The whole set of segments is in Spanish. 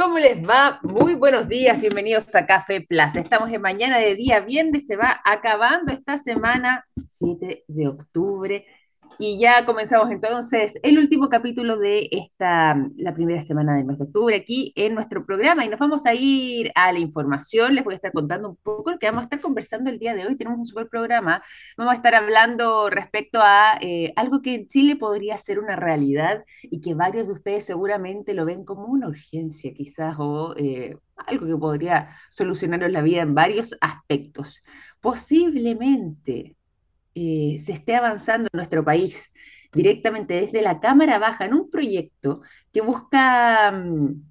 ¿Cómo les va? Muy buenos días, bienvenidos a Café Plaza. Estamos en mañana de día viernes, se va acabando esta semana, 7 de octubre. Y ya comenzamos entonces el último capítulo de esta, la primera semana del mes de octubre aquí en nuestro programa y nos vamos a ir a la información. Les voy a estar contando un poco lo que vamos a estar conversando el día de hoy. Tenemos un super programa. Vamos a estar hablando respecto a eh, algo que en Chile podría ser una realidad y que varios de ustedes seguramente lo ven como una urgencia quizás o eh, algo que podría solucionaros la vida en varios aspectos. Posiblemente eh, se esté avanzando en nuestro país directamente desde la Cámara Baja en un proyecto que busca mm,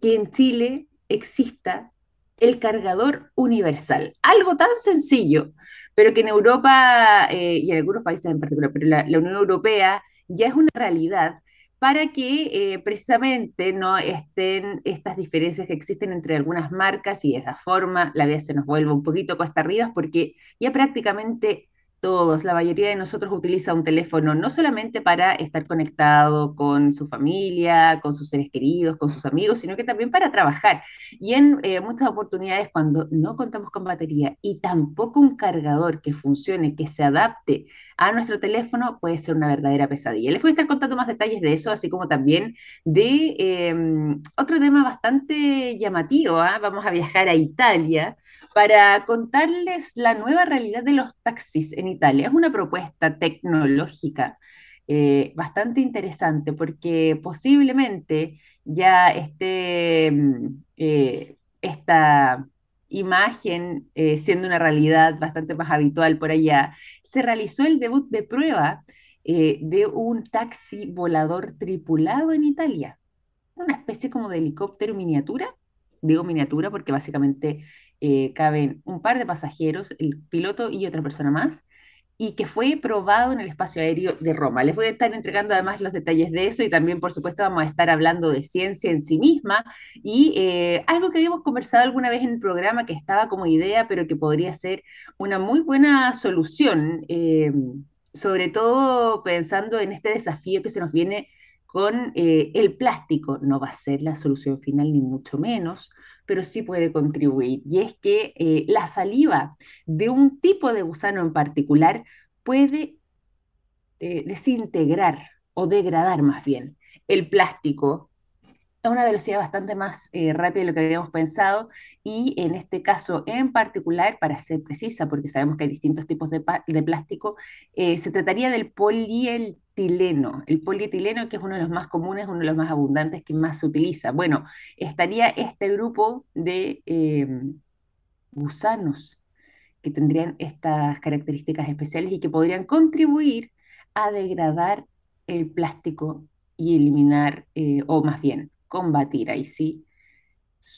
que en Chile exista el cargador universal. Algo tan sencillo, pero que en Europa eh, y en algunos países en particular, pero la, Unión Europea ya es una realidad para que eh, precisamente no estén estas diferencias que existen entre algunas marcas y de esa forma la vida se nos vuelve un poquito cuesta arriba porque ya prácticamente todos, la mayoría de nosotros utiliza un teléfono no solamente para estar conectado con su familia, con sus seres queridos, con sus amigos, sino que también para trabajar. Y en eh, muchas oportunidades, cuando no contamos con batería y tampoco un cargador que funcione, que se adapte a nuestro teléfono, puede ser una verdadera pesadilla. Les voy a estar contando más detalles de eso, así como también de em, otro tema bastante llamativo. ¿ah? Vamos a viajar a Italia para contarles la nueva realidad de los taxis en Italia. Es una propuesta tecnológica eh, bastante interesante porque posiblemente ya esté eh, esta imagen eh, siendo una realidad bastante más habitual por allá. Se realizó el debut de prueba de un taxi volador tripulado en Italia, una especie como de helicóptero miniatura digo miniatura porque básicamente caben un par de pasajeros, el piloto y otra persona más, y que fue probado en el espacio aéreo de Roma. Les voy a estar entregando además los detalles de eso y también, por supuesto, vamos a estar hablando de ciencia en sí misma y eh, algo que habíamos conversado alguna vez en el programa que estaba como idea, pero que podría ser una muy buena solución, eh, sobre todo pensando en este desafío que se nos viene con eh, el plástico. No va a ser la solución final, ni mucho menos, pero sí puede contribuir. Y es que eh, la saliva de un tipo de gusano en particular puede eh, desintegrar o degradar más bien el plástico a una velocidad bastante más rápida de lo que habíamos pensado y en este caso en particular, para ser precisa, porque sabemos que hay distintos tipos de, plástico, se trataría del poliel el polietileno, que es uno de los más comunes, uno de los más abundantes que más se utiliza. Bueno, estaría este grupo de em, gusanos que tendrían estas características especiales y que podrían contribuir a degradar el plástico y eliminar, eh, o más bien, combatir ahí sí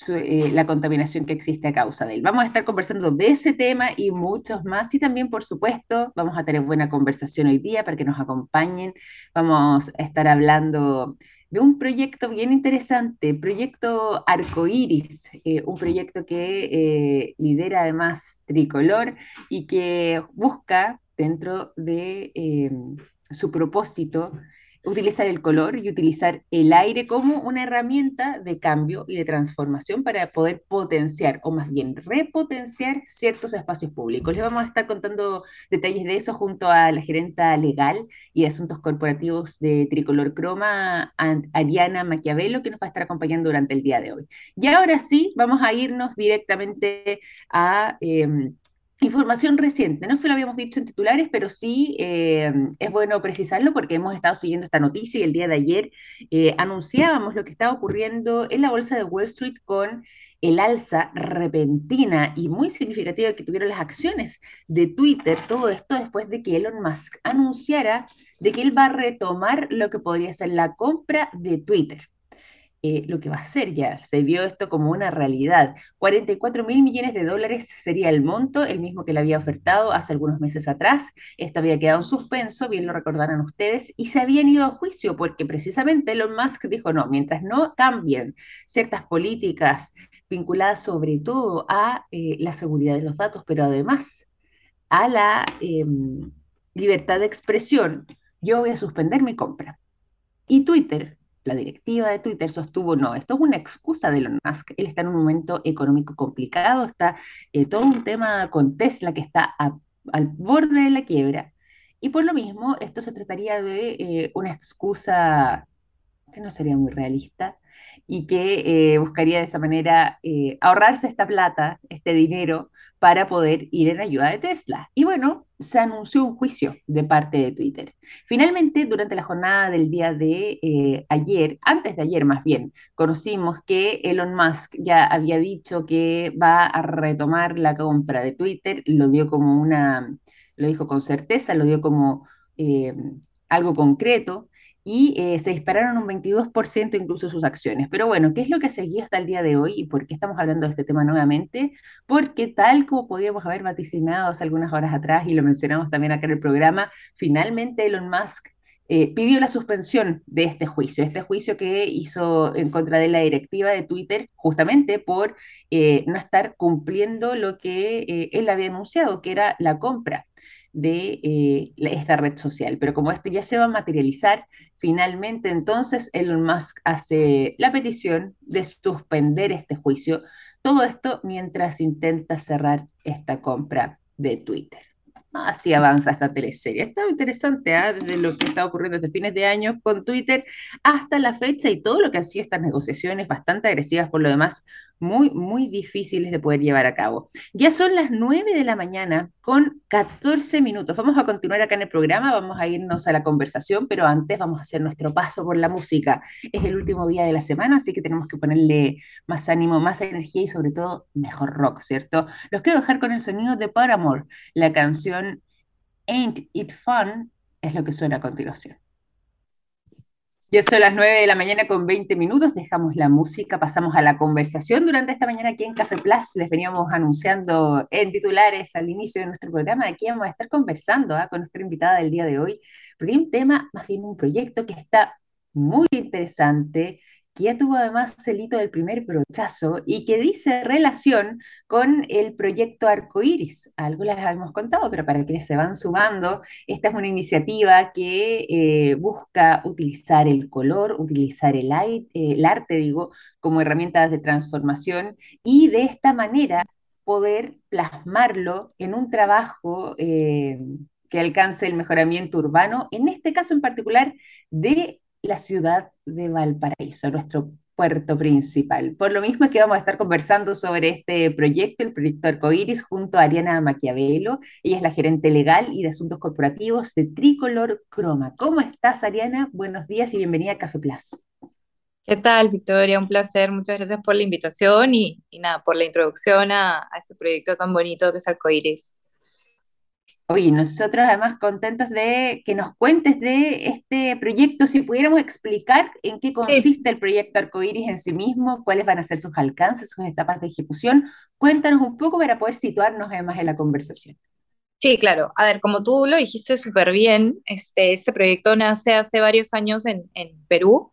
eh, la contaminación que existe a causa de él. Vamos a estar conversando de ese tema y muchos más y también, por supuesto, vamos a tener buena conversación hoy día para que nos acompañen. Vamos a estar hablando de un proyecto bien interesante, proyecto Arcoiris, eh, un proyecto que eh, lidera además Tricolor y que busca dentro de su propósito utilizar el color y utilizar el aire como una herramienta de cambio y de transformación para poder potenciar o más bien repotenciar ciertos espacios públicos. Les vamos a estar contando detalles de eso junto a la gerenta legal y de asuntos corporativos de Tricolor Croma, Ariana Maquiavelo, que nos va a estar acompañando durante el día de hoy. Y ahora sí, vamos a irnos directamente a... Em, Información reciente, no se lo habíamos dicho en titulares, pero sí eh, es bueno precisarlo porque hemos estado siguiendo esta noticia y el día de ayer eh, anunciábamos lo que estaba ocurriendo en la bolsa de Wall Street con el alza repentina y muy significativa que tuvieron las acciones de Twitter, todo esto después de que Elon Musk anunciara de que él va a retomar lo que podría ser la compra de Twitter. Eh, lo que va a ser ya. Se vio esto como una realidad. 44 mil millones de dólares sería el monto, el mismo que le había ofertado hace algunos meses atrás. Esto había quedado en suspenso, bien lo recordarán ustedes, y se habían ido a juicio porque precisamente Elon Musk dijo, no, mientras no cambien ciertas políticas vinculadas sobre todo a eh, la seguridad de los datos, pero además a la em, libertad de expresión, yo voy a suspender mi compra. Y Twitter la directiva de Twitter sostuvo, no, esto es una excusa de Elon Musk, él está en un momento económico complicado, está eh, todo un tema con Tesla que está al borde de la quiebra, y por lo mismo esto se trataría de eh, una excusa que no sería muy realista y que eh, buscaría de esa manera eh, ahorrarse esta plata, este dinero, para poder ir en ayuda de Tesla. Y bueno, se anunció un juicio de parte de Twitter. Finalmente, durante la jornada del día de eh, ayer, antes de ayer más bien, conocimos que Elon Musk ya había dicho que va a retomar la compra de Twitter, lo dio como una, lo dijo con certeza, lo dio como algo concreto y eh, se dispararon un 22% incluso sus acciones. Pero bueno, ¿qué es lo que seguía hasta el día de hoy y por qué estamos hablando de este tema nuevamente? Porque tal como podíamos haber vaticinado hace algunas horas atrás y lo mencionamos también acá en el programa, finalmente Elon Musk eh, pidió la suspensión de este juicio, este juicio que hizo en contra de la directiva de Twitter justamente por eh, no estar cumpliendo lo que él había anunciado, que era la compra de eh, esta red social. Pero como esto ya se va a materializar, finalmente entonces Elon Musk hace la petición de suspender este juicio. Todo esto mientras intenta cerrar esta compra de Twitter. Así avanza esta teleserie. Está interesante, ¿eh? desde lo que está ocurriendo desde fines de año con Twitter hasta la fecha y todo lo que han sido estas negociaciones bastante agresivas por lo demás, muy, muy difíciles de poder llevar a cabo. Ya son las 9 de la mañana con 14 minutos. Vamos a continuar acá en el programa, vamos a irnos a la conversación, pero antes vamos a hacer nuestro paso por la música. Es el último día de la semana, así que tenemos que ponerle más ánimo, más energía y sobre todo mejor rock, ¿cierto? Los quiero dejar con el sonido de Paramore, la canción Ain't It Fun es lo que suena a continuación. Ya son las 9 de la mañana con 20 minutos, dejamos la música, pasamos a la conversación. Durante esta mañana aquí en Café Plus les veníamos anunciando en titulares al inicio de nuestro programa aquí vamos a estar conversando ¿ah? con nuestra invitada del día de hoy, porque hay un tema, más bien un proyecto que está muy interesante, que ya tuvo además el hito del primer brochazo y que dice relación con el proyecto Arcoiris. Algo les hemos contado, pero para quienes se van sumando, esta es una iniciativa que eh, busca utilizar el color, utilizar el, el arte, digo, como herramientas de transformación y de esta manera poder plasmarlo en un trabajo eh, que alcance el mejoramiento urbano, en este caso en particular de la ciudad de Valparaíso, nuestro puerto principal. Por lo mismo es que vamos a estar conversando sobre este proyecto, el proyecto Arcoiris, junto a Ariana Maquiavelo. Ella es la gerente legal y de asuntos corporativos de Tricolor Croma. ¿Cómo estás, Ariana? Buenos días y bienvenida a Café Plus. ¿Qué tal, Victoria? Un placer. Muchas gracias por la invitación y, nada, por la introducción a, a, este proyecto tan bonito que es Arcoiris. Oye, nosotros además contentos de que nos cuentes de este proyecto, si pudiéramos explicar en qué consiste el proyecto Arcoiris en sí mismo, cuáles van a ser sus alcances, sus etapas de ejecución. Cuéntanos un poco para poder situarnos además en la conversación. Sí, claro. A ver, como tú lo dijiste súper bien, este, este proyecto nace hace varios años en, en Perú.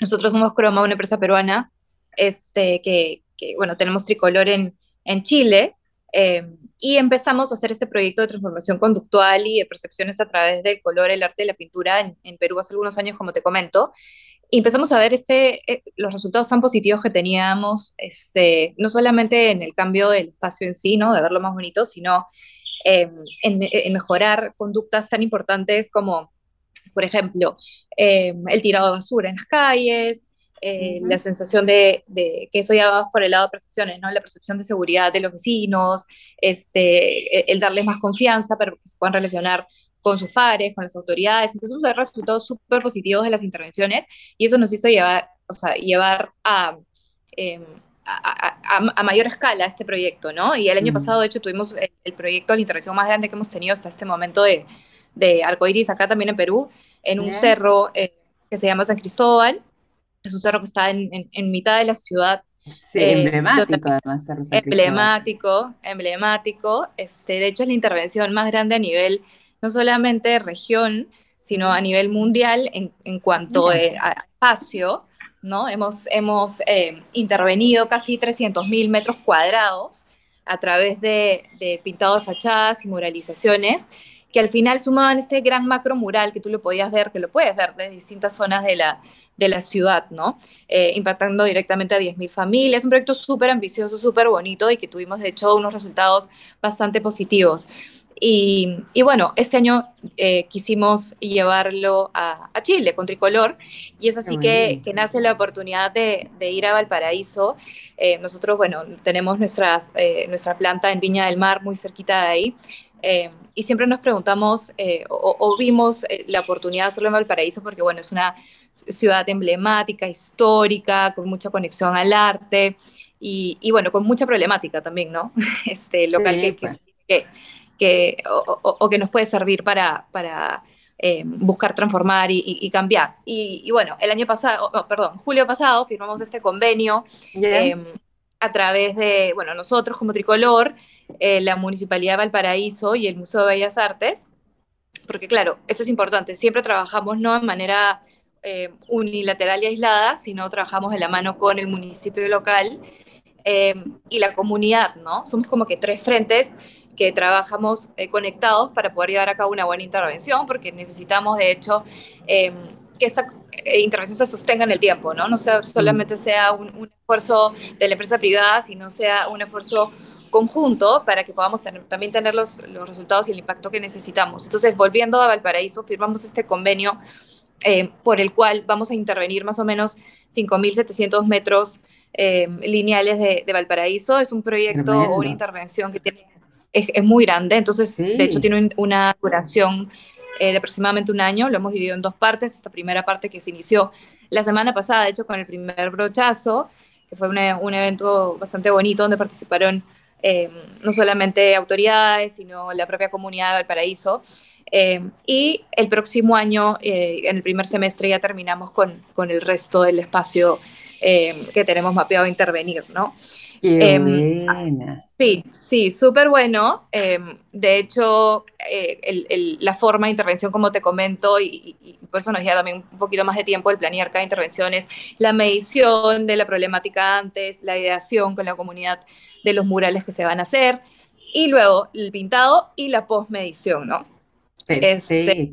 Nosotros somos Croma, una empresa peruana, este, que, que bueno, tenemos tricolor en, en Chile, Em, y empezamos a hacer este proyecto de transformación conductual y de percepciones a través del color, el arte y la pintura en, Perú hace algunos años, como te comento. Y empezamos a ver este, eh, los resultados tan positivos que teníamos, este, no solamente en el cambio del espacio en sí, ¿no? de verlo más bonito, sino em, en, mejorar conductas tan importantes como, por ejemplo, em, el tirado de basura en las calles, eh, la sensación de, que eso ya va por el lado de percepciones, ¿no? La percepción de seguridad de los vecinos, este, e, el darles más confianza para que se puedan relacionar con sus pares, con las autoridades. A ver resultados súper positivos de las intervenciones y eso nos hizo llevar, o sea, llevar a, em, a, mayor escala este proyecto, ¿no? Y el año pasado, de hecho, tuvimos el, proyecto, la intervención más grande que hemos tenido hasta este momento de, de arcoiris acá también en Perú, en un cerro eh, que se llama San Cristóbal, es un cerro que está en, en, mitad de la ciudad. Sí, eh, emblemático además. emblemático, emblemático. Este, de hecho, es la intervención más grande a nivel, no solamente de región, sino a nivel mundial en, en cuanto eh, a espacio. ¿no? Hemos, hemos eh, intervenido casi 300.000 metros cuadrados a través de, de pintado de fachadas y muralizaciones que al final sumaban este gran macro mural que tú lo podías ver, que lo puedes ver desde distintas zonas de la, de la ciudad, ¿no? Eh, impactando directamente a 10.000 familias. Es un proyecto súper ambicioso, súper bonito y que tuvimos, de hecho, unos resultados bastante positivos. Y, y bueno, este año eh, quisimos llevarlo a, a, Chile con Tricolor y es así que, que, nace la oportunidad de, de ir a Valparaíso. Eh, nosotros, bueno, tenemos nuestras, nuestra planta en Viña del Mar, muy cerquita de ahí. Eh, y siempre nos preguntamos o, o, vimos la oportunidad de hacerlo en Valparaíso porque, bueno, es una ciudad emblemática, histórica, con mucha conexión al arte y, y bueno, con mucha problemática también, ¿no? Este local sí, que, pues. que, que, o, o, o, que nos puede servir para, para eh, buscar transformar y, y, y cambiar. Y, bueno, el año pasado, perdón, julio pasado firmamos este convenio yeah. eh, a través de, bueno, nosotros como Tricolor, eh, la Municipalidad de Valparaíso y el Museo de Bellas Artes, porque claro, eso es importante, siempre trabajamos no de manera eh, unilateral y aislada, sino trabajamos de la mano con el municipio local eh, y la comunidad, ¿no? Somos como que tres frentes que trabajamos eh, conectados para poder llevar a cabo una buena intervención, porque necesitamos, de hecho, eh, que esta eh, intervención se sostenga en el tiempo, ¿no? No sea, solamente sea un, un, esfuerzo de la empresa privada, sino sea un esfuerzo conjunto para que podamos tener, también tener los, los, resultados y el impacto que necesitamos. Entonces, volviendo a Valparaíso, firmamos este convenio eh, por el cual vamos a intervenir más o menos 5.700 metros eh, lineales de, de, Valparaíso. Es un proyecto o una intervención que tiene es, es muy grande, entonces sí. de hecho tiene una duración eh, de aproximadamente un año, lo hemos dividido en dos partes, esta primera parte que se inició la semana pasada, de hecho con el primer brochazo, que fue una, un evento bastante bonito donde participaron eh, no solamente autoridades, sino la propia comunidad de Valparaíso. Eh, y el próximo año, eh, en el primer semestre, ya terminamos con, con el resto del espacio eh, que tenemos mapeado a intervenir, ¿no? Qué buena. Sí, sí, súper bueno. Eh, de hecho, el, el, la forma de intervención, como te comento, y, y, por eso nos lleva también un poquito más de tiempo el planear cada intervención, es la medición de la problemática antes, la ideación con la comunidad de los murales que se van a hacer, y luego el pintado y la postmedición, ¿no? Perfecto. Este,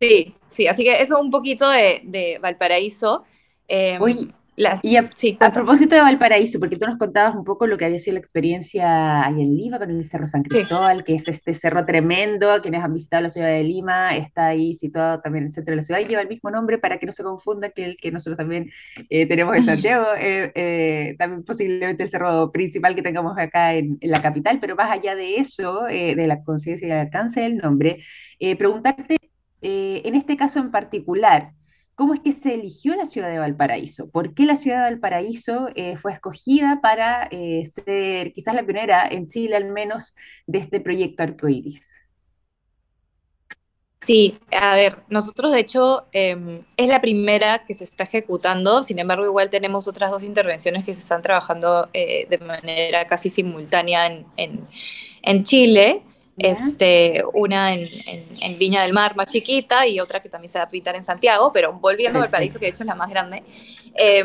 sí, sí, así que eso un poquito de, de Valparaíso. Eh, Uy, y a, sí, a, propósito de Valparaíso, porque tú nos contabas un poco lo que había sido la experiencia ahí en Lima con el Cerro San Cristóbal, sí. que es este cerro tremendo, quienes han visitado la ciudad de Lima, está ahí situado también en el centro de la ciudad y lleva el mismo nombre para que no se confunda que el que nosotros también eh, tenemos en Santiago, eh, eh, también posiblemente el cerro principal que tengamos acá en, en la capital, pero más allá de eso, eh, de la conciencia y el alcance del nombre, preguntarte, en este caso en particular, ¿Cómo es que se eligió la ciudad de Valparaíso? ¿Por qué la ciudad de Valparaíso eh, fue escogida para eh, ser quizás la pionera en Chile al menos de este proyecto arcoíris? Sí, a ver, nosotros de hecho eh, es la primera que se está ejecutando, sin embargo igual tenemos otras dos intervenciones que se están trabajando eh, de manera casi simultánea en, en, en Chile. Este, una en, en, en, Viña del Mar más chiquita y otra que también se va a pintar en Santiago, pero volviendo a Valparaíso, que de hecho es la más grande. Eh,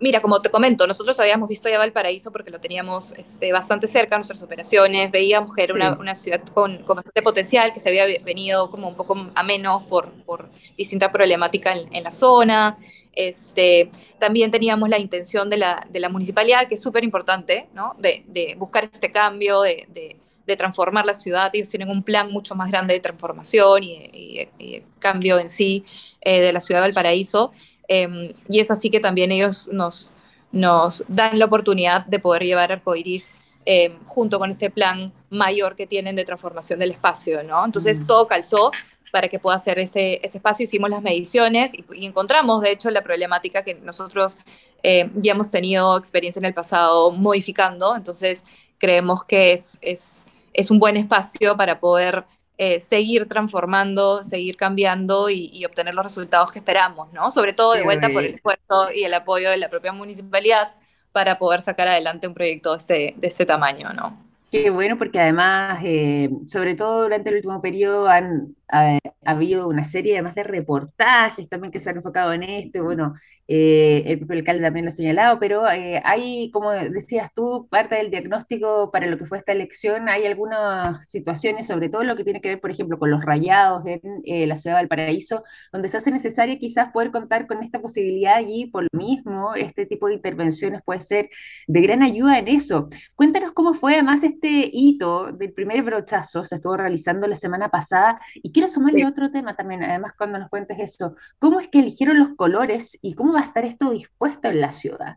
mira, como te comento, nosotros habíamos visto ya Valparaíso porque lo teníamos este, bastante cerca, nuestras operaciones, veíamos que era sí. una, una, ciudad con, con, bastante potencial, que se había venido como un poco a menos por, por distinta problemática en, en la zona. Este, también teníamos la intención de la, de la municipalidad, que es súper importante, ¿no? de, de, buscar este cambio, de, de de transformar la ciudad. Ellos tienen un plan mucho más grande de transformación y, y, y cambio en sí eh, de la ciudad del paraíso. Eh, y es así que también ellos nos, nos dan la oportunidad de poder llevar Arcoiris eh, junto con este plan mayor que tienen de transformación del espacio. ¿no? Entonces mm. todo calzó para que pueda hacer ese, ese espacio. Hicimos las mediciones y, y, encontramos, de hecho, la problemática que nosotros eh, ya hemos tenido experiencia en el pasado modificando. Entonces creemos que es, es es un buen espacio para poder eh, seguir transformando, seguir cambiando y, y, obtener los resultados que esperamos, ¿no? Sobre todo de vuelta por el esfuerzo y el apoyo de la propia municipalidad para poder sacar adelante un proyecto de este, de este tamaño, ¿no? Qué bueno, porque además, eh, sobre todo durante el último periodo, han, ha, habido una serie además de reportajes también que se han enfocado en esto, bueno, eh, el propio alcalde también lo ha señalado, pero eh, hay, como decías tú, parte del diagnóstico para lo que fue esta elección, hay algunas situaciones, sobre todo lo que tiene que ver, por ejemplo, con los rayados en eh, la ciudad de Valparaíso, donde se hace necesario quizás poder contar con esta posibilidad allí, por lo mismo, este tipo de intervenciones puede ser de gran ayuda en eso. Cuéntanos cómo fue además este hito del primer brochazo, se estuvo realizando la semana pasada, y quiero sumarle otro tema también, además cuando nos cuentes eso, ¿cómo es que eligieron los colores y cómo va a estar esto dispuesto en la ciudad?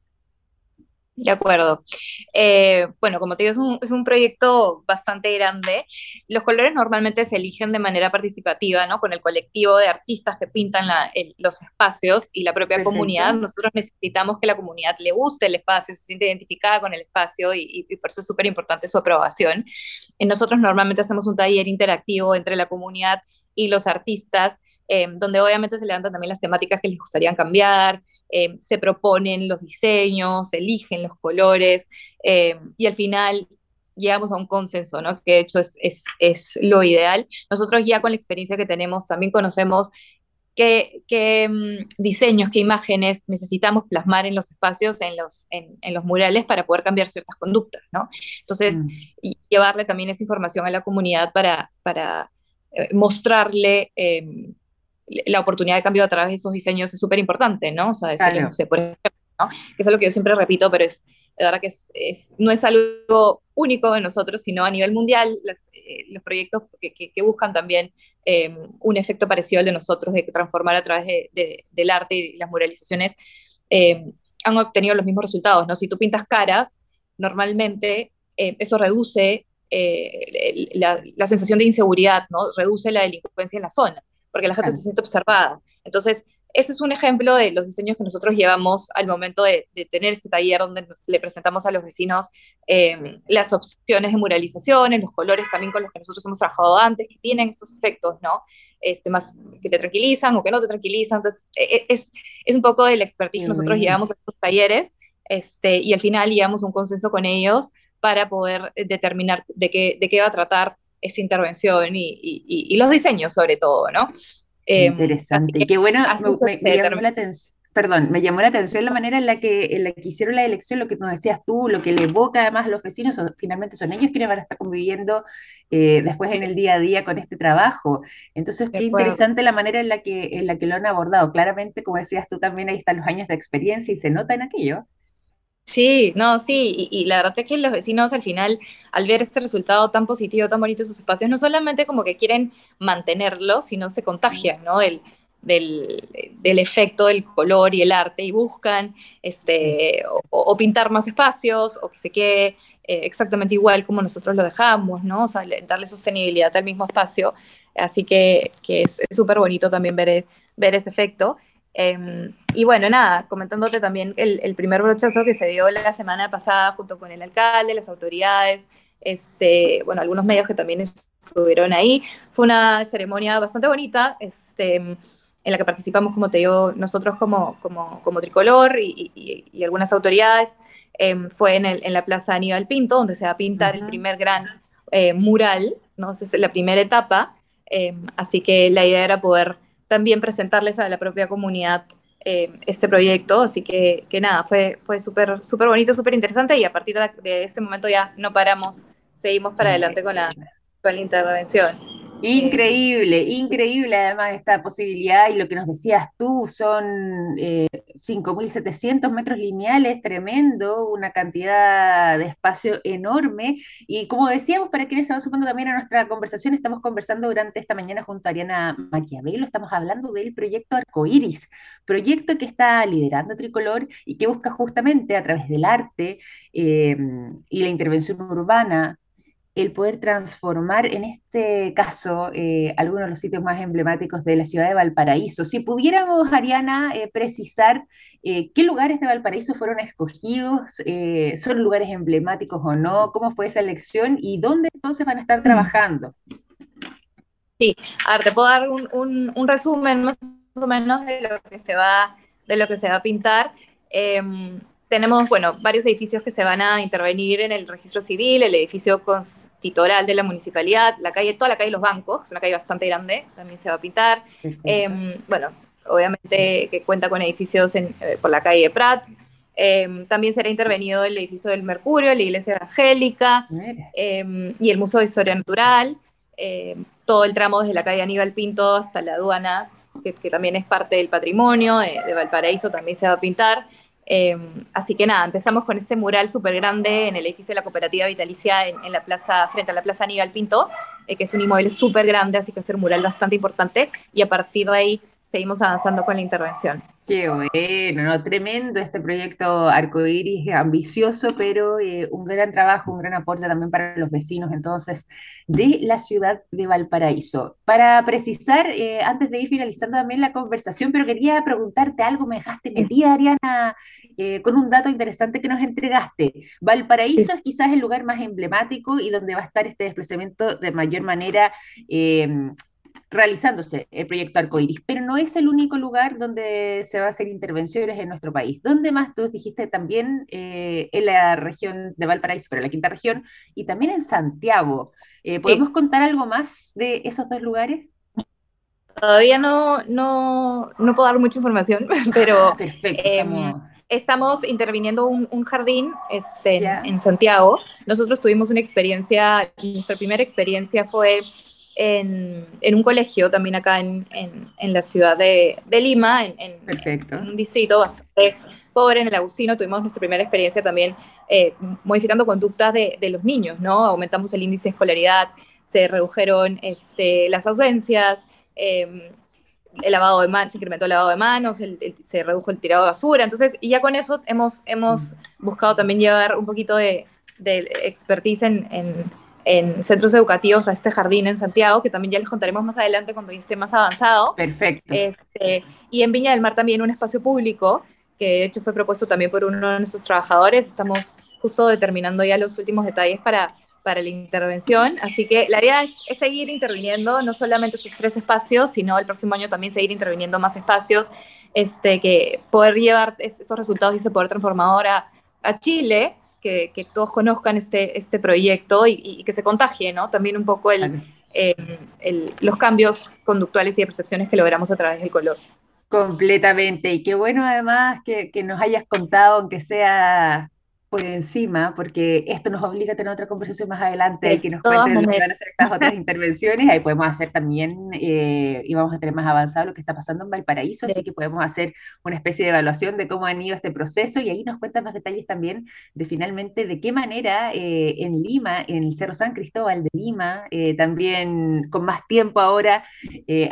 De acuerdo. Eh, bueno, como te digo, es un, es un, proyecto bastante grande. Los colores normalmente se eligen de manera participativa, ¿no? Con el colectivo de artistas que pintan la, el, los espacios y la propia Perfecto. comunidad. Nosotros necesitamos que la comunidad le guste el espacio, se siente identificada con el espacio y, y por eso es súper importante su aprobación. Y nosotros normalmente hacemos un taller interactivo entre la comunidad y los artistas, eh, donde obviamente se levantan también las temáticas que les gustaría cambiar, eh, se proponen los diseños, se eligen los colores eh, y al final llegamos a un consenso, ¿no? que de hecho es, es, es, lo ideal. Nosotros ya con la experiencia que tenemos también conocemos qué, qué um, diseños, qué imágenes necesitamos plasmar en los espacios, en los, en, en los murales para poder cambiar ciertas conductas. ¿no? Entonces, mm. llevarle también esa información a la comunidad para, para eh, mostrarle eh, la oportunidad de cambio a través de esos diseños es súper importante, ¿no? O sea, decirle, claro. no sé, por ejemplo, ¿no? que es algo que yo siempre repito, pero es, de verdad que es, es, no es algo único de nosotros, sino a nivel mundial, las, eh, los proyectos que, que, que, buscan también eh, un efecto parecido al de nosotros, de transformar a través de, de, del arte y las muralizaciones, eh, han obtenido los mismos resultados, ¿no? Si tú pintas caras, normalmente eh, eso reduce la, la sensación de inseguridad, ¿no? Reduce la delincuencia en la zona porque la gente se siente observada. Entonces, ese es un ejemplo de los diseños que nosotros llevamos al momento de, de tener ese taller donde le presentamos a los vecinos eh, las opciones de muralizaciones, los colores también con los que nosotros hemos trabajado antes, que tienen esos efectos, ¿no? Este, más que te tranquilizan o que no te tranquilizan. Entonces, e, e, es, es un poco del expertise que nosotros llevamos a estos talleres este, y al final llevamos un consenso con ellos para poder determinar de qué, de qué va a tratar esa intervención y, y, y los diseños sobre todo, ¿no? Eh, Interesante. Que, Qué bueno, me, me, llamó la atención. Perdón, me llamó la atención la manera en la, que, en la que hicieron la elección, lo que nos decías tú, lo que le evoca además a los vecinos, finalmente son ellos quienes van a estar conviviendo eh, después en el día a día con este trabajo. Entonces, qué interesante la manera en la, que, en la que lo han abordado. Claramente, como decías tú también, ahí están los años de experiencia y se nota en aquello. Sí, no, sí, y, y, la verdad es que los vecinos al final, al ver este resultado tan positivo, tan bonito de sus espacios, no solamente como que quieren mantenerlo, sino se contagian, ¿no? El, del, del, efecto del color y el arte y buscan este, o, o pintar más espacios o que se quede eh, exactamente igual como nosotros lo dejamos, ¿no? O sea, darle sostenibilidad al mismo espacio. Así que, que es súper bonito también ver, ver ese efecto. Eh, y bueno, nada, comentándote también el, el, primer brochazo que se dio la semana pasada junto con el alcalde, las autoridades, este, bueno, algunos medios que también estuvieron ahí. Fue una ceremonia bastante bonita, este, en la que participamos, como te digo, nosotros como, como, como tricolor y, y, y, algunas autoridades. Eh, fue en, el, en, la Plaza Aníbal Pinto, donde se va a pintar uh -huh. el primer gran eh, mural, ¿no? es la primera etapa. Eh, así que la idea era poder también presentarles a la propia comunidad eh, este proyecto, así que, que nada, fue, fue súper super bonito, súper interesante y a partir de, de, este momento ya no paramos, seguimos para adelante con la, con la intervención. Increíble, increíble además esta posibilidad y lo que nos decías tú, son eh, 5.700 metros lineales, tremendo, una cantidad de espacio enorme. Y como decíamos, para quienes se van sumando también a nuestra conversación, estamos conversando durante esta mañana junto a Ariana Maquiavelo, estamos hablando del proyecto Arcoiris, proyecto que está liderando Tricolor y que busca justamente a través del arte eh, y la intervención urbana el poder transformar, en este caso, eh, algunos de los sitios más emblemáticos de la ciudad de Valparaíso. Si pudiéramos, Ariana, eh, precisar eh, qué lugares de Valparaíso fueron escogidos, son lugares emblemáticos o no, cómo fue esa elección y dónde entonces van a estar trabajando. Sí, a ver, te puedo dar un, un, un resumen más o menos de lo que se va, de lo que se va a pintar. Eh, tenemos, bueno, varios edificios que se van a intervenir en el registro civil, el edificio constitucional de la municipalidad, la calle, toda la calle Los Bancos, es una calle bastante grande, también se va a pintar. Eh, bueno, obviamente que cuenta con edificios en, eh, por la calle Prat. Eh, también será intervenido el edificio del Mercurio, la iglesia evangélica y el Museo de Historia Natural. todo el tramo desde la calle Aníbal Pinto hasta la aduana, que, también es parte del patrimonio de, de Valparaíso, también se va a pintar. Em, así que nada, empezamos con este mural súper grande en el edificio de la cooperativa vitalicia en, la plaza, frente a la plaza Aníbal Pinto, eh, que es un inmueble súper grande, así que va mural bastante importante, y a partir de ahí seguimos avanzando con la intervención. Qué bueno, ¿no? tremendo este proyecto arcoíris, ambicioso, pero eh, un gran trabajo, un gran aporte también para los vecinos entonces de la ciudad de Valparaíso. Para precisar, eh, antes de ir finalizando también la conversación, pero quería preguntarte algo, me dejaste metida, Ariana, eh, con un dato interesante que nos entregaste. Valparaíso es quizás el lugar más emblemático y donde va a estar este desplazamiento de mayor manera realizándose el proyecto Arcoiris, pero no es el único lugar donde se va a hacer intervenciones en nuestro país. ¿Dónde más? Tú dijiste también eh, en la región de Valparaíso, pero en la quinta región, y también en Santiago. Eh, ¿Podemos contar algo más de esos dos lugares? Todavía no, no, no puedo dar mucha información, pero ah, Perfecto, em, estamos... interviniendo un, un jardín este, en, en Santiago. Nosotros tuvimos una experiencia, nuestra primera experiencia fue en, un colegio también acá en, la ciudad de, Lima, en, un distrito bastante pobre, en el Agustino. Tuvimos nuestra primera experiencia también eh, modificando conductas de, los niños, ¿no? Aumentamos el índice de escolaridad, se redujeron este, las ausencias, em, el lavado de manos, se incrementó el lavado de manos, se redujo el tirado de basura. Entonces, y ya con eso hemos, hemos mm. buscado también llevar un poquito de, expertise en en centros educativos a este jardín en Santiago, que también ya les contaremos más adelante cuando esté más avanzado. Perfecto. Este, y en Viña del Mar también un espacio público, que de hecho fue propuesto también por uno de nuestros trabajadores. Estamos justo determinando ya los últimos detalles para, para la intervención. Así que la idea es, seguir interviniendo, no solamente esos tres espacios, sino el próximo año también seguir interviniendo más espacios, este, que poder llevar esos resultados y ese poder transformador a, a Chile que, todos conozcan este, este proyecto y, que se contagie, ¿no? También un poco el, el, los cambios conductuales y de percepciones que logramos a través del color. Completamente. Y qué bueno además que, que nos hayas contado, aunque sea por encima, porque esto nos obliga a tener otra conversación más adelante, que nos cuenten lo que van a hacer estas otras intervenciones, ahí podemos hacer también, eh, y vamos a tener más avanzado lo que está pasando en Valparaíso, así que podemos hacer una especie de evaluación de cómo han ido este proceso, y ahí nos cuentan más detalles también de finalmente de qué manera eh, en Lima, en el Cerro San Cristóbal de Lima, eh, también con más tiempo ahora,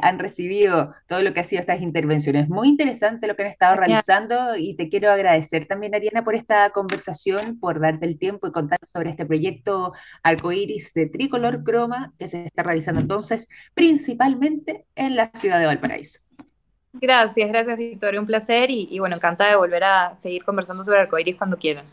han recibido todo lo que ha sido estas intervenciones. Muy interesante lo que han estado realizando, y te quiero agradecer también, Ariana, por esta conversación por darte el tiempo y contar sobre este proyecto arcoíris de tricolor croma que se está realizando entonces principalmente en la ciudad de Valparaíso. Gracias, gracias Victoria, un placer y, bueno, encantada de volver a seguir conversando sobre arcoíris cuando quieran.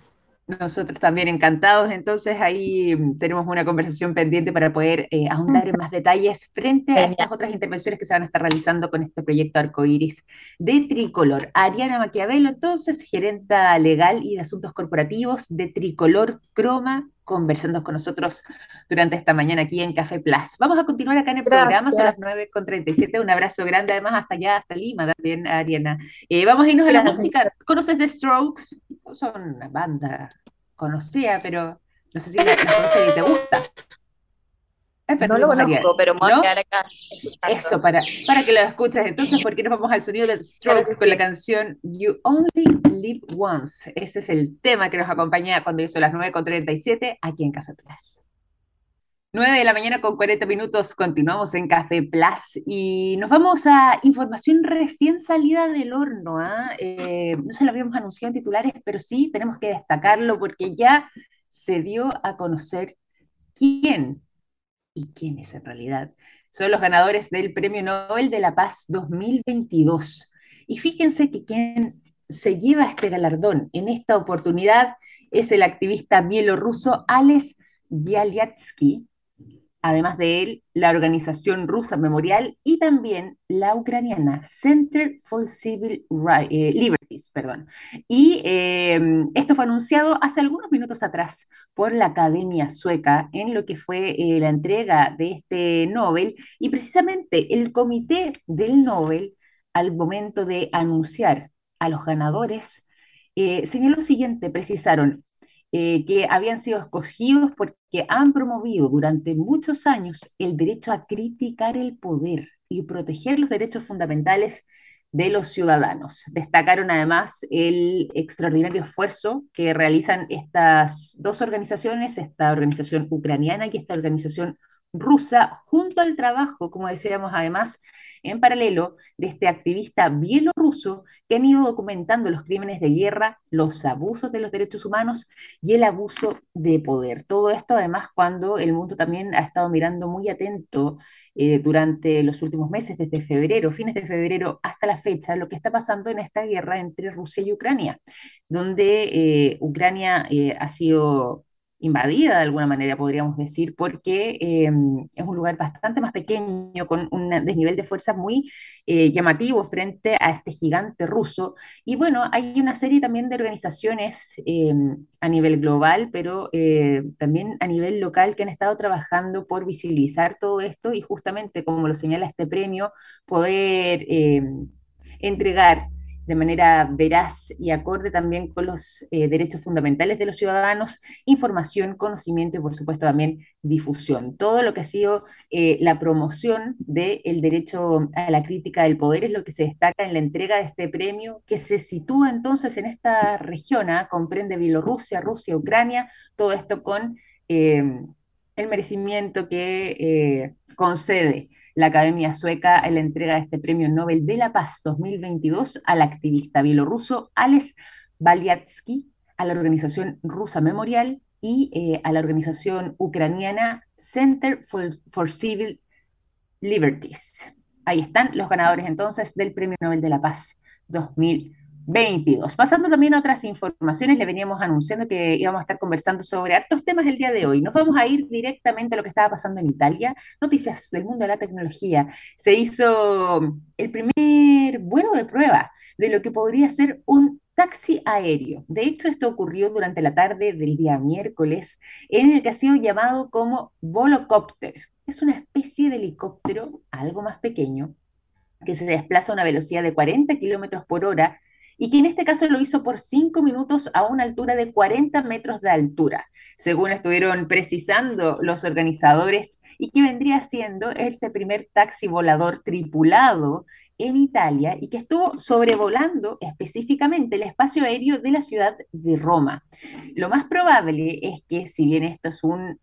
Nosotros también encantados, entonces ahí mm, tenemos una conversación pendiente para poder eh, ahondar en más detalles frente a estas otras intervenciones que se van a estar realizando con este proyecto Arcoiris de Tricolor. Ariana Maquiavelo, entonces, gerenta legal y de asuntos corporativos de Tricolor Croma, conversando con nosotros durante esta mañana aquí en Café Plus. Vamos a continuar acá en el programa, son las 9.37, un abrazo grande además hasta allá, hasta Lima también, Ariana. Eh, vamos a irnos a la música, ¿conoces The Strokes? Son una banda conocida, pero no sé si la, conoces y te gusta. No lo conozco, pero me voy a quedar acá. Eso, para, para que lo escuches. Entonces, ¿por qué nos vamos al sonido de Strokes con la canción You Only Live Once? Ese es el tema que nos acompaña cuando hizo las 9.37 aquí en Café Plus. 9 de la mañana con 40 minutos, continuamos en Café Plus y nos vamos a información recién salida del horno. ¿ah? Eh, no se lo habíamos anunciado en titulares, pero sí tenemos que destacarlo porque ya se dio a conocer quién y quiénes en realidad son los ganadores del Premio Nobel de la Paz 2022. Y fíjense que quien se lleva este galardón en esta oportunidad es el activista bielorruso Alex Bialyatsky, además de él, la organización rusa Memorial y también la ucraniana Center for Civil eh, Liberties. Perdón. Y eh, esto fue anunciado hace algunos minutos atrás por la Academia Sueca en lo que fue eh, la entrega de este Nobel y precisamente el comité del Nobel al momento de anunciar a los ganadores señaló lo siguiente, precisaron, eh, que habían sido escogidos porque han promovido durante muchos años el derecho a criticar el poder y proteger los derechos fundamentales de los ciudadanos. Destacaron además el extraordinario esfuerzo que realizan estas dos organizaciones, esta organización ucraniana y esta organización rusa, junto al trabajo, como decíamos además, en paralelo de este activista bielorruso que han ido documentando los crímenes de guerra, los abusos de los derechos humanos y el abuso de poder. Todo esto además cuando el mundo también ha estado mirando muy atento eh, durante los últimos meses, desde febrero, fines de febrero hasta la fecha, lo que está pasando en esta guerra entre Rusia y Ucrania, donde eh, Ucrania eh, ha sido invadida de alguna manera, podríamos decir, porque em, es un lugar bastante más pequeño, con un desnivel de fuerza muy eh, llamativo frente a este gigante ruso. Y bueno, hay una serie también de organizaciones em, a nivel global, pero eh, también a nivel local que han estado trabajando por visibilizar todo esto y justamente, como lo señala este premio, poder entregar de manera veraz y acorde también con los eh, derechos fundamentales de los ciudadanos, información, conocimiento y por supuesto también difusión. Todo lo que ha sido eh, la promoción del derecho a la crítica del poder es lo que se destaca en la entrega de este premio, que se sitúa entonces en esta región, ¿ah? comprende Bielorrusia, Rusia, Ucrania, todo esto con eh, el merecimiento que concede la Academia Sueca en entrega de este Premio Nobel de la Paz 2022 al activista bielorruso Alex Balyatsky, a la organización rusa Memorial y eh, a la organización ucraniana Center for, Civil Liberties. Ahí están los ganadores entonces del Premio Nobel de la Paz 2022. 22. Pasando también a otras informaciones, le veníamos anunciando que íbamos a estar conversando sobre hartos temas el día de hoy. Nos vamos a ir directamente a lo que estaba pasando en Italia. Noticias del mundo de la tecnología. Se hizo el primer vuelo de prueba de lo que podría ser un taxi aéreo. De hecho, esto ocurrió durante la tarde del día miércoles, en el que ha sido llamado como Volocopter. Es una especie de helicóptero algo más pequeño que se desplaza a una velocidad de 40 kilómetros por hora y que en este caso lo hizo por cinco minutos a una altura de 40 metros de altura, según estuvieron precisando los organizadores, y que vendría siendo este primer taxi volador tripulado en Italia y que estuvo sobrevolando específicamente el espacio aéreo de la ciudad de Roma. Lo más probable es que, si bien esto es un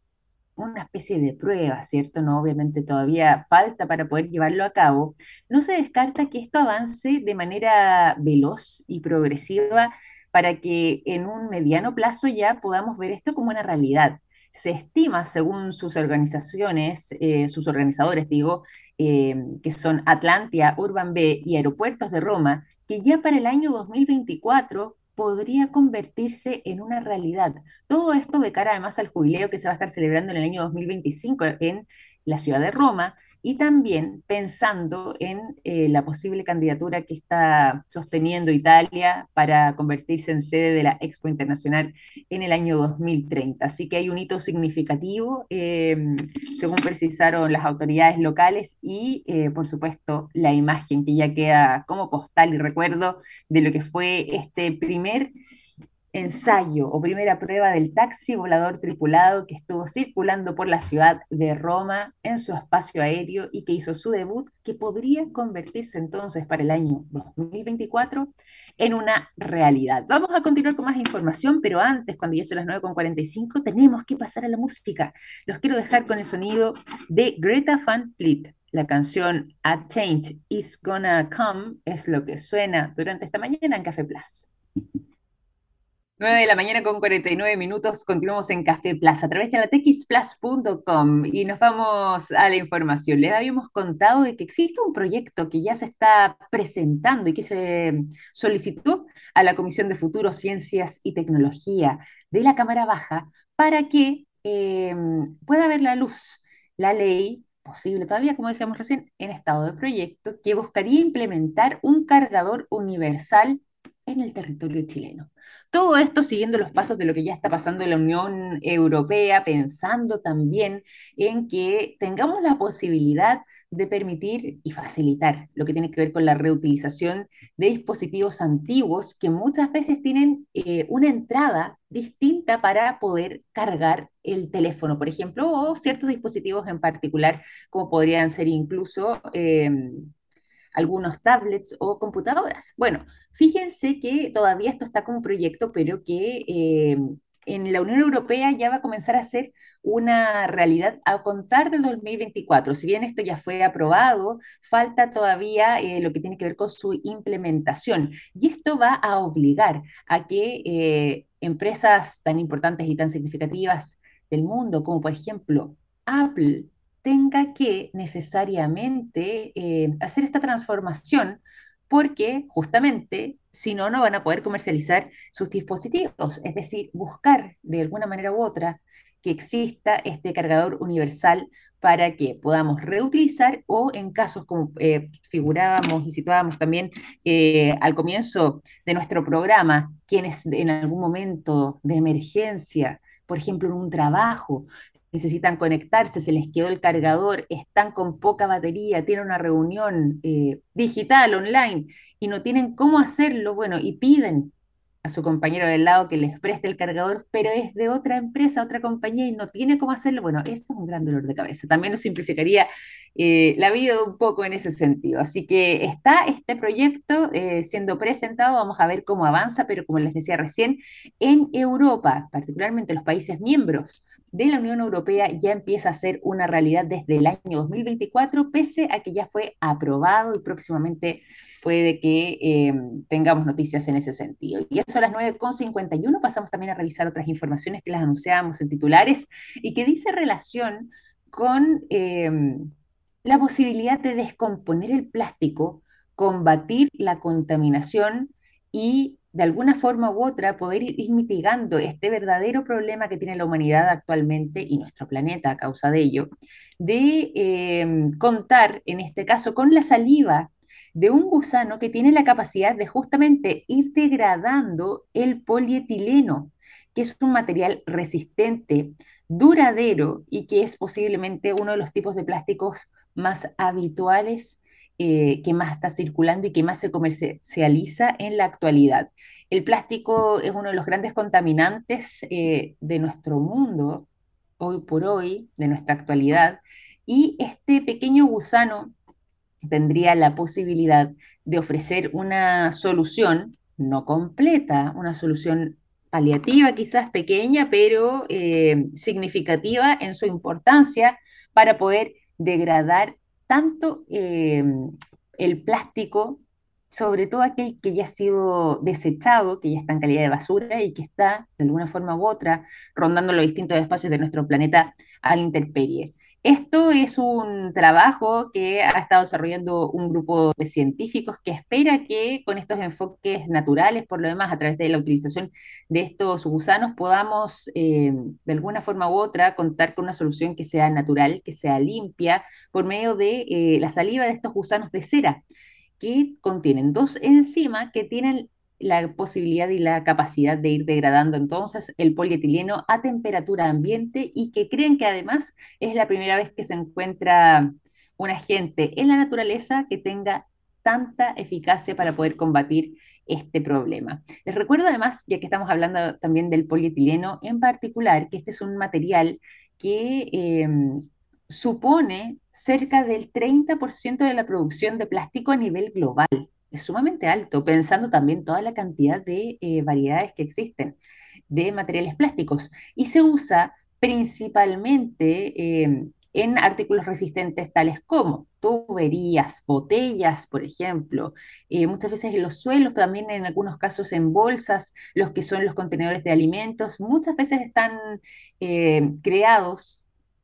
una especie de prueba, ¿cierto? No, obviamente todavía falta para poder llevarlo a cabo. No se descarta que esto avance de manera veloz y progresiva para que en un mediano plazo ya podamos ver esto como una realidad. Se estima, según sus organizaciones, eh, sus organizadores, digo, eh, que son Atlantia, Urban B y Aeropuertos de Roma, que ya para el año 2024 podría convertirse en una realidad. Todo esto de cara además al jubileo que se va a estar celebrando en el año 2025 en la ciudad de Roma y también pensando en eh, la posible candidatura que está sosteniendo Italia para convertirse en sede de la Expo Internacional en el año 2030. Así que hay un hito significativo, em, según precisaron las autoridades locales y, eh, por supuesto, la imagen que ya queda como postal y recuerdo de lo que fue este primer ensayo o primera prueba del taxi volador tripulado que estuvo circulando por la ciudad de Roma en su espacio aéreo y que hizo su debut, que podría convertirse entonces para el año 2024 en una realidad. Vamos a continuar con más información, pero antes, cuando ya son las 9.45, tenemos que pasar a la música. Los quiero dejar con el sonido de Greta Van Fleet. La canción A Change Is Gonna Come es lo que suena durante esta mañana en Café Plus. 9 de la mañana con 49 minutos, continuamos en Café Plaza a través de la texplus.com y nos vamos a la información. Les habíamos contado de que existe un proyecto que ya se está presentando y que se solicitó a la Comisión de Futuro, Ciencias y Tecnología de la Cámara Baja para que eh, pueda ver la luz la ley posible todavía, como decíamos recién, en estado de proyecto, que buscaría implementar un cargador universal en el territorio chileno. Todo esto siguiendo los pasos de lo que ya está pasando en la Unión Europea, pensando también en que tengamos la posibilidad de permitir y facilitar lo que tiene que ver con la reutilización de dispositivos antiguos que muchas veces tienen eh, una entrada distinta para poder cargar el teléfono, por ejemplo, o ciertos dispositivos en particular, como podrían ser incluso... Eh, algunos tablets o computadoras. Bueno, fíjense que todavía esto está como proyecto, pero que eh, en la Unión Europea ya va a comenzar a ser una realidad a contar del 2024. Si bien esto ya fue aprobado, falta todavía eh, lo que tiene que ver con su implementación. Y esto va a obligar a que eh, empresas tan importantes y tan significativas del mundo, como por ejemplo Apple, tenga que necesariamente eh, hacer esta transformación porque justamente si no, no van a poder comercializar sus dispositivos, es decir, buscar de alguna manera u otra que exista este cargador universal para que podamos reutilizar o en casos como eh, figurábamos y situábamos también eh, al comienzo de nuestro programa, quienes en algún momento de emergencia, por ejemplo, en un trabajo, necesitan conectarse, se les quedó el cargador, están con poca batería, tienen una reunión eh, digital, online, y no tienen cómo hacerlo, bueno, y piden a su compañero del lado que les preste el cargador, pero es de otra empresa, otra compañía y no tiene cómo hacerlo, bueno, eso es un gran dolor de cabeza. También nos simplificaría eh, la vida un poco en ese sentido. Así que está este proyecto eh, siendo presentado, vamos a ver cómo avanza, pero como les decía recién, en Europa, particularmente los países miembros de la Unión Europea, ya empieza a ser una realidad desde el año 2024, pese a que ya fue aprobado y próximamente puede que eh, tengamos noticias en ese sentido. Y eso a las 9.51 pasamos también a revisar otras informaciones que las anunciábamos en titulares y que dice relación con eh, la posibilidad de descomponer el plástico, combatir la contaminación y de alguna forma u otra poder ir, mitigando este verdadero problema que tiene la humanidad actualmente y nuestro planeta a causa de ello, de eh, contar en este caso con la saliva de un gusano que tiene la capacidad de justamente ir degradando el polietileno, que es un material resistente, duradero y que es posiblemente uno de los tipos de plásticos más habituales eh, que más está circulando y que más se comercializa en la actualidad. El plástico es uno de los grandes contaminantes eh, de nuestro mundo, hoy por hoy, de nuestra actualidad, y este pequeño gusano tendría la posibilidad de ofrecer una solución no completa, una solución paliativa, quizás pequeña, pero eh, significativa en su importancia para poder degradar tanto eh, el plástico, sobre todo aquel que ya ha sido desechado, que ya está en calidad de basura y que está de alguna forma u otra rondando los distintos espacios de nuestro planeta a la intemperie. Esto es un trabajo que ha estado desarrollando un grupo de científicos que espera que con estos enfoques naturales, por lo demás, a través de la utilización de estos gusanos, podamos eh, de alguna forma u otra contar con una solución que sea natural, que sea limpia, por medio de eh, la saliva de estos gusanos de cera, que contienen dos enzimas que tienen la posibilidad y la capacidad de ir degradando entonces el polietileno a temperatura ambiente y que creen que además es la primera vez que se encuentra un agente en la naturaleza que tenga tanta eficacia para poder combatir este problema. Les recuerdo además, ya que estamos hablando también del polietileno en particular, que este es un material que em, supone cerca del 30% de la producción de plástico a nivel global sumamente alto, pensando también toda la cantidad de eh, variedades que existen de materiales plásticos. Y se usa principalmente em, en artículos resistentes tales como tuberías, botellas, por ejemplo, eh, muchas veces en los suelos, también en algunos casos en bolsas, los que son los contenedores de alimentos, muchas veces están eh, creados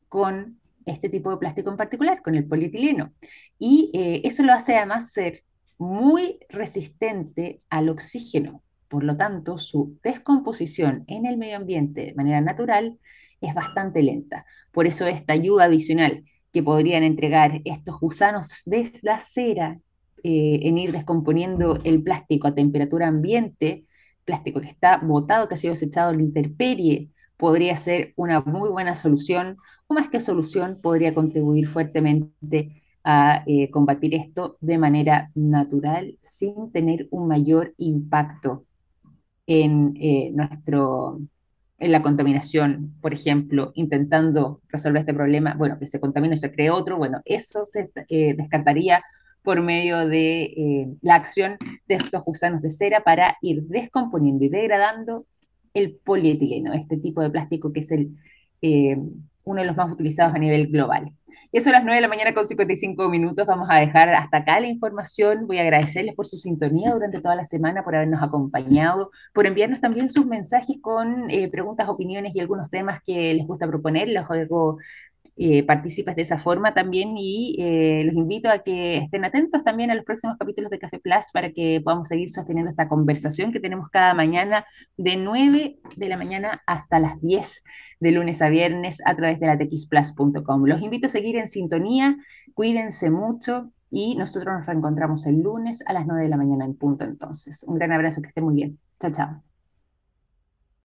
con este tipo de plástico en particular, con el polietileno. Y eso lo hace además ser muy resistente al oxígeno. Por lo tanto, su descomposición en el medio ambiente de manera natural es bastante lenta. Por eso esta ayuda adicional que podrían entregar estos gusanos de la cera eh, en ir descomponiendo el plástico a temperatura ambiente, plástico que está botado, que ha sido desechado en la intemperie, podría ser una muy buena solución, o más que solución, podría contribuir fuertemente a eh, combatir esto de manera natural sin tener un mayor impacto en eh, nuestro en la contaminación, por ejemplo, intentando resolver este problema, bueno, que se contamine y se cree otro, bueno, eso se eh, descartaría por medio de eh, la acción de estos gusanos de cera para ir descomponiendo y degradando el polietileno, este tipo de plástico que es el, eh, uno de los más utilizados a nivel global. Y eso a las 9 de la mañana con 55 minutos. Vamos a dejar hasta acá la información. Voy a agradecerles por su sintonía durante toda la semana, por habernos acompañado, por enviarnos también sus mensajes con eh, preguntas, opiniones y algunos temas que les gusta proponer. Los juego eh, de esa forma también y eh, los invito a que estén atentos también a los próximos capítulos de Café Plus para que podamos seguir sosteniendo esta conversación que tenemos cada mañana de 9 de la mañana hasta las 10 de lunes a viernes a través de la txplus.com. Los invito a seguir en sintonía, cuídense mucho y nosotros nos reencontramos el lunes a las 9 de la mañana en punto entonces. Un gran abrazo, que estén muy bien. Chao, chao.